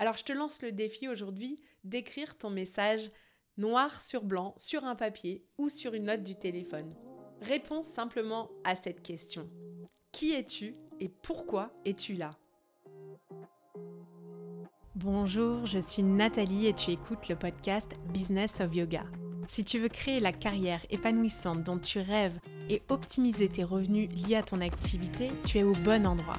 Alors je te lance le défi aujourd'hui d'écrire ton message noir sur blanc sur un papier ou sur une note du téléphone. Réponds simplement à cette question. Qui es-tu et pourquoi es-tu là? Bonjour, je suis Nathalie et tu écoutes le podcast Business of Yoga. Si tu veux créer la carrière épanouissante dont tu rêves et optimiser tes revenus liés à ton activité, tu es au bon endroit.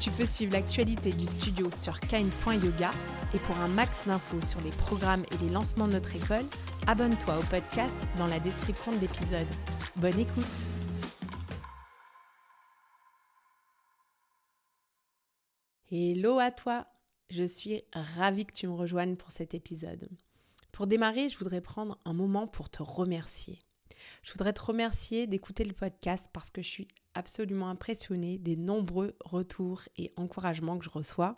Tu peux suivre l'actualité du studio sur kind.yoga et pour un max d'infos sur les programmes et les lancements de notre école, abonne-toi au podcast dans la description de l'épisode. Bonne écoute Hello à toi Je suis ravie que tu me rejoignes pour cet épisode. Pour démarrer, je voudrais prendre un moment pour te remercier. Je voudrais te remercier d'écouter le podcast parce que je suis absolument impressionnée des nombreux retours et encouragements que je reçois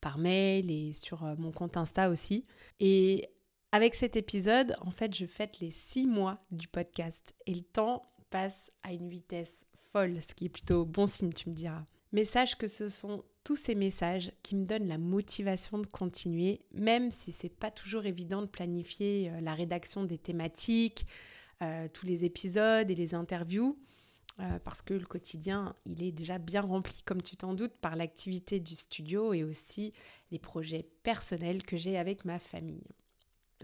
par mail et sur euh, mon compte Insta aussi. Et avec cet épisode, en fait, je fête les six mois du podcast et le temps passe à une vitesse folle, ce qui est plutôt bon signe, tu me diras. Mais sache que ce sont tous ces messages qui me donnent la motivation de continuer, même si c'est pas toujours évident de planifier euh, la rédaction des thématiques, tous les épisodes et les interviews. Euh, parce que le quotidien, il est déjà bien rempli, comme tu t'en doutes, par l'activité du studio et aussi les projets personnels que j'ai avec ma famille.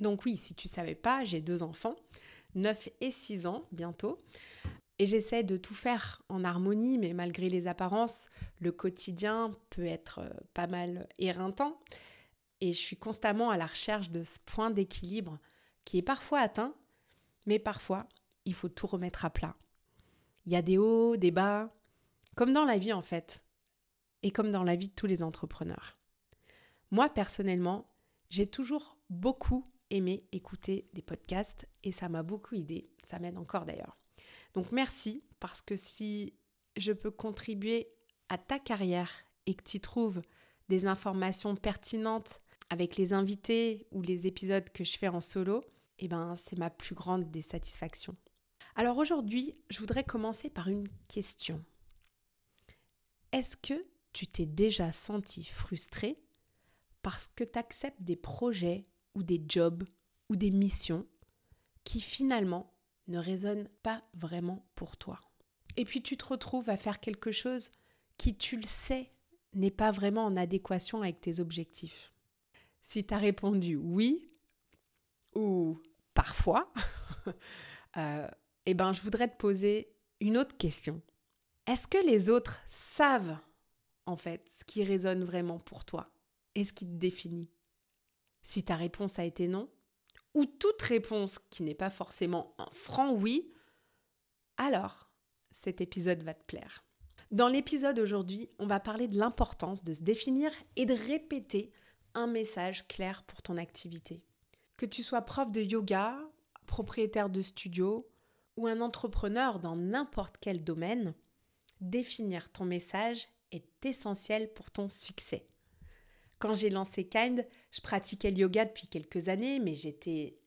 Donc oui, si tu savais pas, j'ai deux enfants, 9 et 6 ans bientôt. Et j'essaie de tout faire en harmonie, mais malgré les apparences, le quotidien peut être euh, pas mal éreintant. Et je suis constamment à la recherche de ce point d'équilibre qui est parfois atteint, mais parfois, il faut tout remettre à plat. Il y a des hauts, des bas, comme dans la vie en fait, et comme dans la vie de tous les entrepreneurs. Moi, personnellement, j'ai toujours beaucoup aimé écouter des podcasts et ça m'a beaucoup aidé, ça m'aide encore d'ailleurs. Donc merci parce que si je peux contribuer à ta carrière et que tu trouves des informations pertinentes avec les invités ou les épisodes que je fais en solo, eh ben c'est ma plus grande des satisfactions. Alors aujourd'hui, je voudrais commencer par une question. Est-ce que tu t'es déjà senti frustré parce que tu acceptes des projets ou des jobs ou des missions qui finalement ne résonnent pas vraiment pour toi? Et puis tu te retrouves à faire quelque chose qui, tu le sais, n'est pas vraiment en adéquation avec tes objectifs. Si tu as répondu oui ou parfois, euh, eh ben, je voudrais te poser une autre question. Est-ce que les autres savent, en fait, ce qui résonne vraiment pour toi et ce qui te définit? Si ta réponse a été non, ou toute réponse qui n'est pas forcément un franc oui, alors cet épisode va te plaire. Dans l'épisode aujourd'hui, on va parler de l'importance de se définir et de répéter un message clair pour ton activité. Que tu sois prof de yoga, propriétaire de studio, ou un entrepreneur dans n'importe quel domaine, définir ton message est essentiel pour ton succès. Quand j'ai lancé Kind, je pratiquais le yoga depuis quelques années, mais j'étais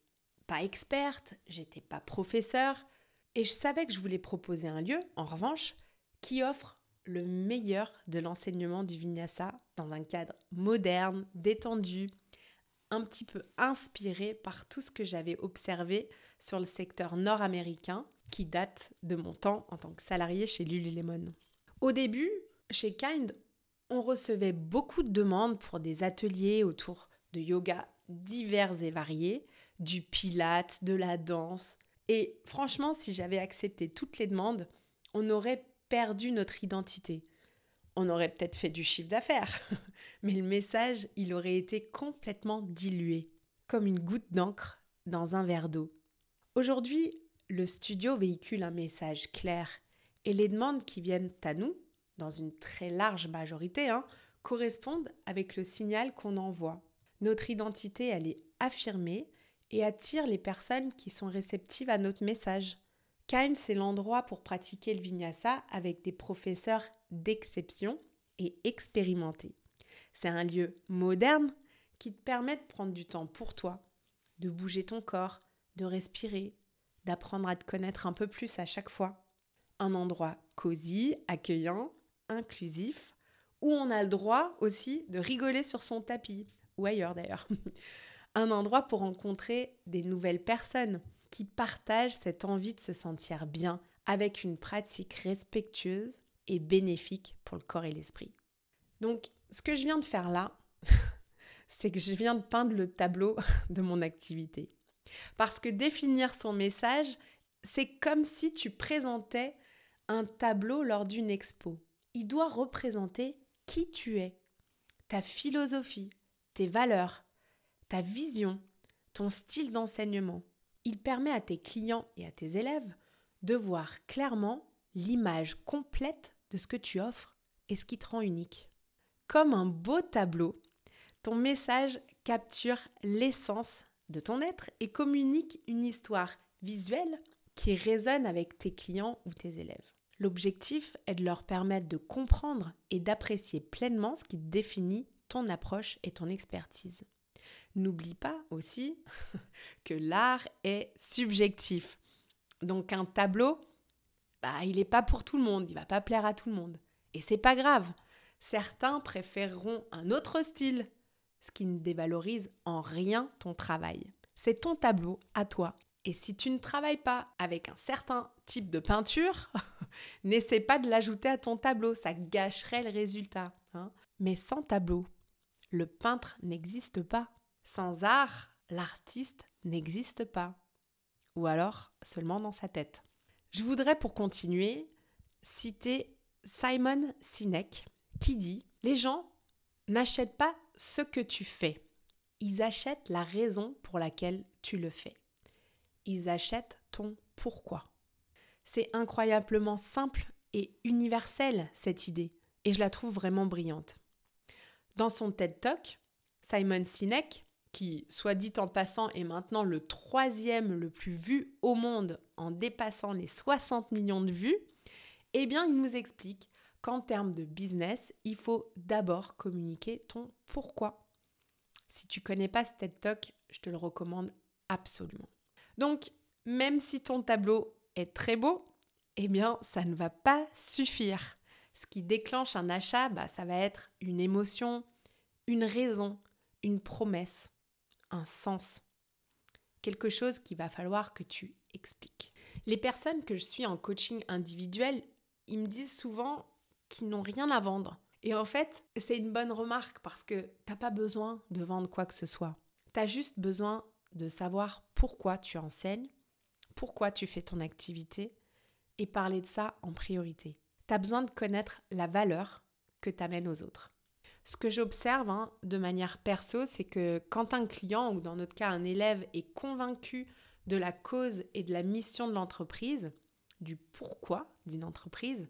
pas experte, j'étais pas professeur, et je savais que je voulais proposer un lieu, en revanche, qui offre le meilleur de l'enseignement du vinyasa dans un cadre moderne, détendu, un petit peu inspiré par tout ce que j'avais observé sur le secteur nord-américain qui date de mon temps en tant que salarié chez Lululemon. Au début, chez Kind, on recevait beaucoup de demandes pour des ateliers autour de yoga divers et variés, du pilate, de la danse. Et franchement, si j'avais accepté toutes les demandes, on aurait perdu notre identité on aurait peut-être fait du chiffre d'affaires, mais le message, il aurait été complètement dilué, comme une goutte d'encre dans un verre d'eau. Aujourd'hui, le studio véhicule un message clair et les demandes qui viennent à nous, dans une très large majorité, hein, correspondent avec le signal qu'on envoie. Notre identité, elle est affirmée et attire les personnes qui sont réceptives à notre message. Kain, c'est l'endroit pour pratiquer le vinyasa avec des professeurs d'exception et expérimentés. C'est un lieu moderne qui te permet de prendre du temps pour toi, de bouger ton corps, de respirer, d'apprendre à te connaître un peu plus à chaque fois. Un endroit cosy, accueillant, inclusif, où on a le droit aussi de rigoler sur son tapis, ou ailleurs d'ailleurs. un endroit pour rencontrer des nouvelles personnes qui partagent cette envie de se sentir bien avec une pratique respectueuse et bénéfique pour le corps et l'esprit. Donc, ce que je viens de faire là, c'est que je viens de peindre le tableau de mon activité. Parce que définir son message, c'est comme si tu présentais un tableau lors d'une expo. Il doit représenter qui tu es, ta philosophie, tes valeurs, ta vision, ton style d'enseignement. Il permet à tes clients et à tes élèves de voir clairement l'image complète de ce que tu offres et ce qui te rend unique. Comme un beau tableau, ton message capture l'essence de ton être et communique une histoire visuelle qui résonne avec tes clients ou tes élèves. L'objectif est de leur permettre de comprendre et d'apprécier pleinement ce qui définit ton approche et ton expertise. N'oublie pas aussi que l'art est subjectif. Donc un tableau, bah, il n'est pas pour tout le monde, il va pas plaire à tout le monde. Et c'est pas grave. Certains préféreront un autre style, ce qui ne dévalorise en rien ton travail. C'est ton tableau à toi. Et si tu ne travailles pas avec un certain type de peinture, n'essaie pas de l'ajouter à ton tableau, ça gâcherait le résultat. Hein. Mais sans tableau, le peintre n'existe pas. Sans art, l'artiste n'existe pas. Ou alors seulement dans sa tête. Je voudrais pour continuer citer Simon Sinek qui dit Les gens n'achètent pas ce que tu fais, ils achètent la raison pour laquelle tu le fais. Ils achètent ton pourquoi. C'est incroyablement simple et universel cette idée, et je la trouve vraiment brillante. Dans son TED Talk, Simon Sinek qui, soit dit en passant, est maintenant le troisième le plus vu au monde en dépassant les 60 millions de vues, eh bien, il nous explique qu'en termes de business, il faut d'abord communiquer ton pourquoi. Si tu connais pas ce TED Talk, je te le recommande absolument. Donc, même si ton tableau est très beau, eh bien, ça ne va pas suffire. Ce qui déclenche un achat, bah, ça va être une émotion, une raison, une promesse un sens, quelque chose qu'il va falloir que tu expliques. Les personnes que je suis en coaching individuel, ils me disent souvent qu'ils n'ont rien à vendre. Et en fait, c'est une bonne remarque parce que t'as pas besoin de vendre quoi que ce soit. Tu as juste besoin de savoir pourquoi tu enseignes, pourquoi tu fais ton activité et parler de ça en priorité. Tu as besoin de connaître la valeur que tu amènes aux autres. Ce que j'observe hein, de manière perso, c'est que quand un client ou dans notre cas un élève est convaincu de la cause et de la mission de l'entreprise, du pourquoi d'une entreprise,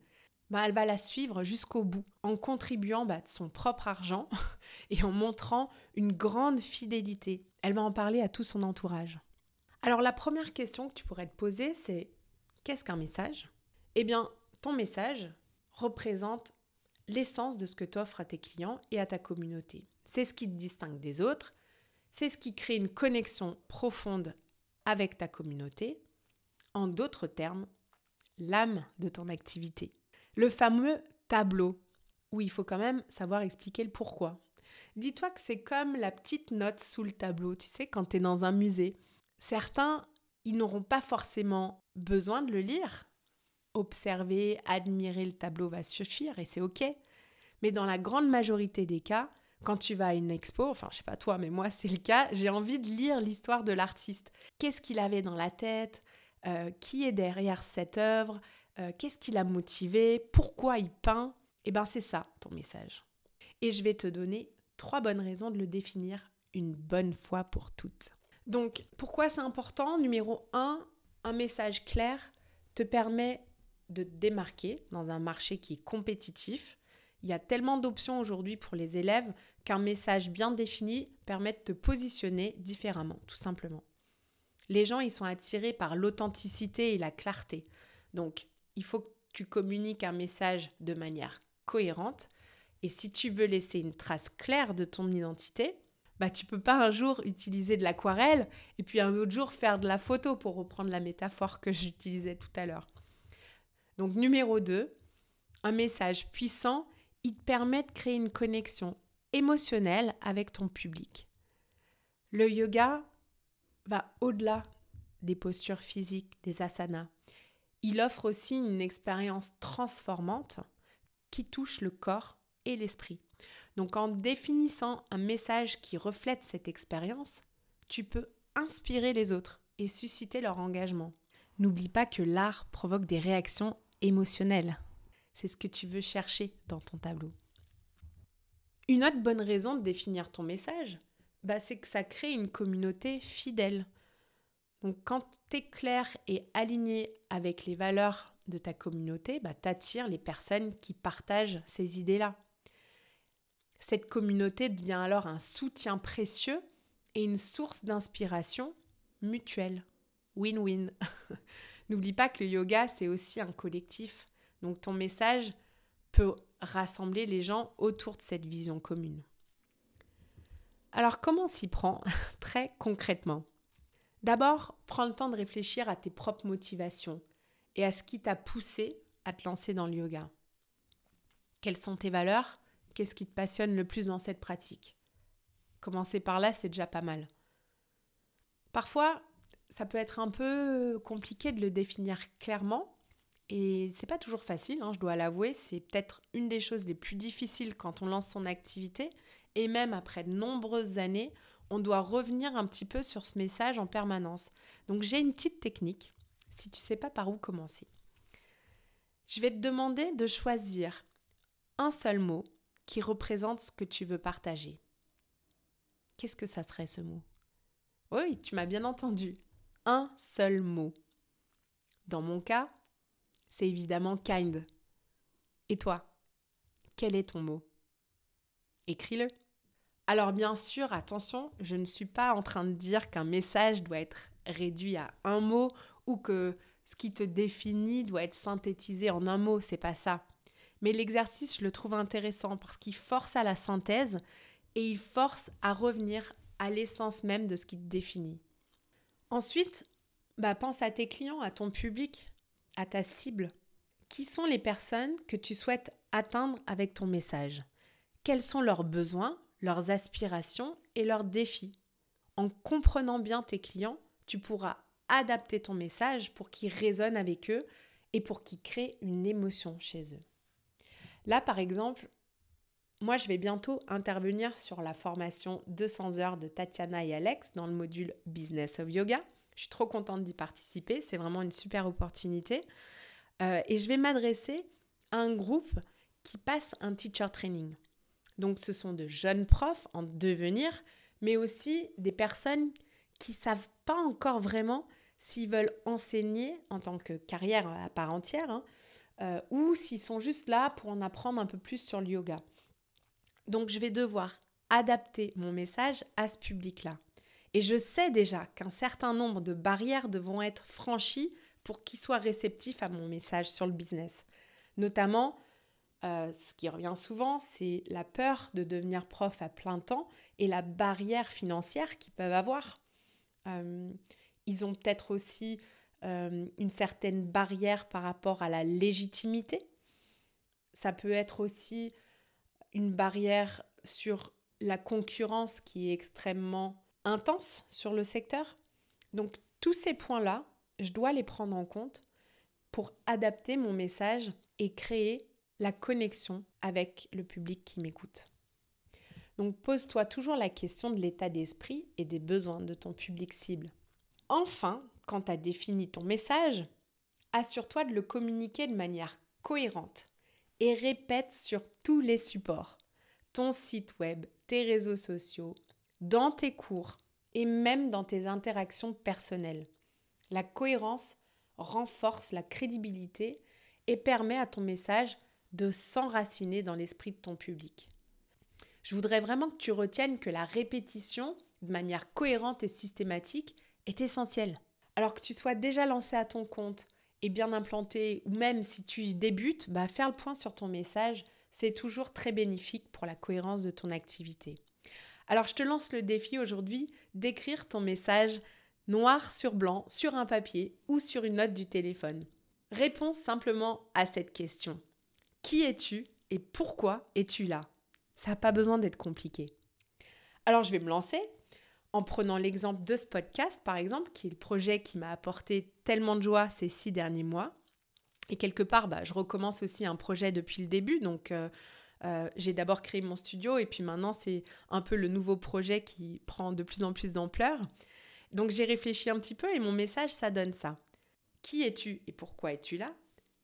bah, elle va la suivre jusqu'au bout en contribuant bah, de son propre argent et en montrant une grande fidélité. Elle va en parler à tout son entourage. Alors la première question que tu pourrais te poser, c'est qu'est-ce qu'un message? Eh bien, ton message représente l'essence de ce que tu offres à tes clients et à ta communauté. C'est ce qui te distingue des autres, c'est ce qui crée une connexion profonde avec ta communauté. En d'autres termes, l'âme de ton activité. Le fameux tableau, où il faut quand même savoir expliquer le pourquoi. Dis-toi que c'est comme la petite note sous le tableau, tu sais, quand tu es dans un musée. Certains, ils n'auront pas forcément besoin de le lire, observer, admirer le tableau va suffire et c'est ok. Mais dans la grande majorité des cas, quand tu vas à une expo, enfin je sais pas toi, mais moi c'est le cas, j'ai envie de lire l'histoire de l'artiste. Qu'est-ce qu'il avait dans la tête? Euh, Qui est derrière cette œuvre? Euh, Qu'est-ce qui l'a motivé? Pourquoi il peint? Eh bien c'est ça ton message. Et je vais te donner trois bonnes raisons de le définir une bonne fois pour toutes. Donc pourquoi c'est important? Numéro 1, un message clair te permet de te démarquer dans un marché qui est compétitif. Il y a tellement d'options aujourd'hui pour les élèves qu'un message bien défini permet de te positionner différemment, tout simplement. Les gens, ils sont attirés par l'authenticité et la clarté. Donc, il faut que tu communiques un message de manière cohérente. Et si tu veux laisser une trace claire de ton identité, bah tu peux pas un jour utiliser de l'aquarelle et puis un autre jour faire de la photo pour reprendre la métaphore que j'utilisais tout à l'heure. Donc numéro 2, un message puissant, il te permet de créer une connexion émotionnelle avec ton public. Le yoga va au-delà des postures physiques, des asanas. Il offre aussi une expérience transformante qui touche le corps et l'esprit. Donc en définissant un message qui reflète cette expérience, tu peux inspirer les autres et susciter leur engagement. N'oublie pas que l'art provoque des réactions émotionnelles. C'est ce que tu veux chercher dans ton tableau. Une autre bonne raison de définir ton message, bah, c'est que ça crée une communauté fidèle. Donc quand tu es clair et aligné avec les valeurs de ta communauté, bah, tu attires les personnes qui partagent ces idées-là. Cette communauté devient alors un soutien précieux et une source d'inspiration mutuelle. Win-win. N'oublie pas que le yoga, c'est aussi un collectif. Donc ton message peut rassembler les gens autour de cette vision commune. Alors comment s'y prend très concrètement? D'abord, prends le temps de réfléchir à tes propres motivations et à ce qui t'a poussé à te lancer dans le yoga. Quelles sont tes valeurs? Qu'est-ce qui te passionne le plus dans cette pratique? Commencer par là, c'est déjà pas mal. Parfois, ça peut être un peu compliqué de le définir clairement et c'est pas toujours facile, hein, je dois l'avouer. C'est peut-être une des choses les plus difficiles quand on lance son activité et même après de nombreuses années, on doit revenir un petit peu sur ce message en permanence. Donc j'ai une petite technique si tu sais pas par où commencer. Je vais te demander de choisir un seul mot qui représente ce que tu veux partager. Qu'est-ce que ça serait ce mot? Oui, tu m'as bien entendu. Un seul mot. Dans mon cas, c'est évidemment kind. Et toi, quel est ton mot? Écris-le. Alors bien sûr, attention, je ne suis pas en train de dire qu'un message doit être réduit à un mot ou que ce qui te définit doit être synthétisé en un mot, c'est pas ça. Mais l'exercice, je le trouve intéressant parce qu'il force à la synthèse et il force à revenir à l'essence même de ce qui te définit. Ensuite, bah, pense à tes clients, à ton public, à ta cible. Qui sont les personnes que tu souhaites atteindre avec ton message? Quels sont leurs besoins, leurs aspirations et leurs défis? En comprenant bien tes clients, tu pourras adapter ton message pour qu'il résonne avec eux et pour qu'il crée une émotion chez eux. Là, par exemple, moi, je vais bientôt intervenir sur la formation 200 heures de Tatiana et Alex dans le module Business of Yoga. Je suis trop contente d'y participer, c'est vraiment une super opportunité. Euh, et je vais m'adresser à un groupe qui passe un teacher training. Donc ce sont de jeunes profs en devenir, mais aussi des personnes qui savent pas encore vraiment s'ils veulent enseigner en tant que carrière à part entière, hein, euh, ou s'ils sont juste là pour en apprendre un peu plus sur le yoga. Donc je vais devoir adapter mon message à ce public-là. Et je sais déjà qu'un certain nombre de barrières devront être franchies pour qu'ils soient réceptifs à mon message sur le business. Notamment, euh, ce qui revient souvent, c'est la peur de devenir prof à plein temps et la barrière financière qu'ils peuvent avoir. Euh, ils ont peut-être aussi euh, une certaine barrière par rapport à la légitimité. Ça peut être aussi une barrière sur la concurrence qui est extrêmement intense sur le secteur. Donc tous ces points-là, je dois les prendre en compte pour adapter mon message et créer la connexion avec le public qui m'écoute. Donc pose-toi toujours la question de l'état d'esprit et des besoins de ton public cible. Enfin, quand tu as défini ton message, assure-toi de le communiquer de manière cohérente et répète sur tous les supports, ton site web, tes réseaux sociaux, dans tes cours et même dans tes interactions personnelles. La cohérence renforce la crédibilité et permet à ton message de s'enraciner dans l'esprit de ton public. Je voudrais vraiment que tu retiennes que la répétition, de manière cohérente et systématique, est essentiel. Alors que tu sois déjà lancé à ton compte et bien implanté, ou même si tu débutes, bah faire le point sur ton message, c'est toujours très bénéfique pour la cohérence de ton activité. Alors je te lance le défi aujourd'hui d'écrire ton message noir sur blanc sur un papier ou sur une note du téléphone. Réponds simplement à cette question. Qui es-tu et pourquoi es-tu là? Ça n'a pas besoin d'être compliqué. Alors je vais me lancer en prenant l'exemple de ce podcast, par exemple, qui est le projet qui m'a apporté tellement de joie ces six derniers mois. Et quelque part, bah, je recommence aussi un projet depuis le début. Donc, euh, euh, j'ai d'abord créé mon studio et puis maintenant, c'est un peu le nouveau projet qui prend de plus en plus d'ampleur. Donc, j'ai réfléchi un petit peu et mon message, ça donne ça. Qui es-tu et pourquoi es-tu là?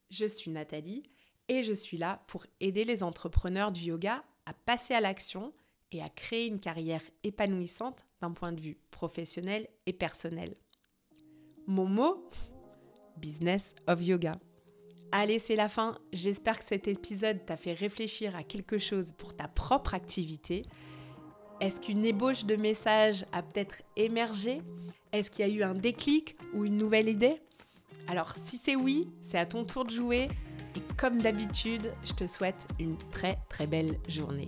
Je suis Nathalie et je suis là pour aider les entrepreneurs du yoga à passer à l'action et à créer une carrière épanouissante point de vue professionnel et personnel. Mon mot Business of Yoga. Allez, c'est la fin. J'espère que cet épisode t'a fait réfléchir à quelque chose pour ta propre activité. Est-ce qu'une ébauche de message a peut-être émergé? Est-ce qu'il y a eu un déclic ou une nouvelle idée? Alors, si c'est oui, c'est à ton tour de jouer. Et comme d'habitude, je te souhaite une très très belle journée.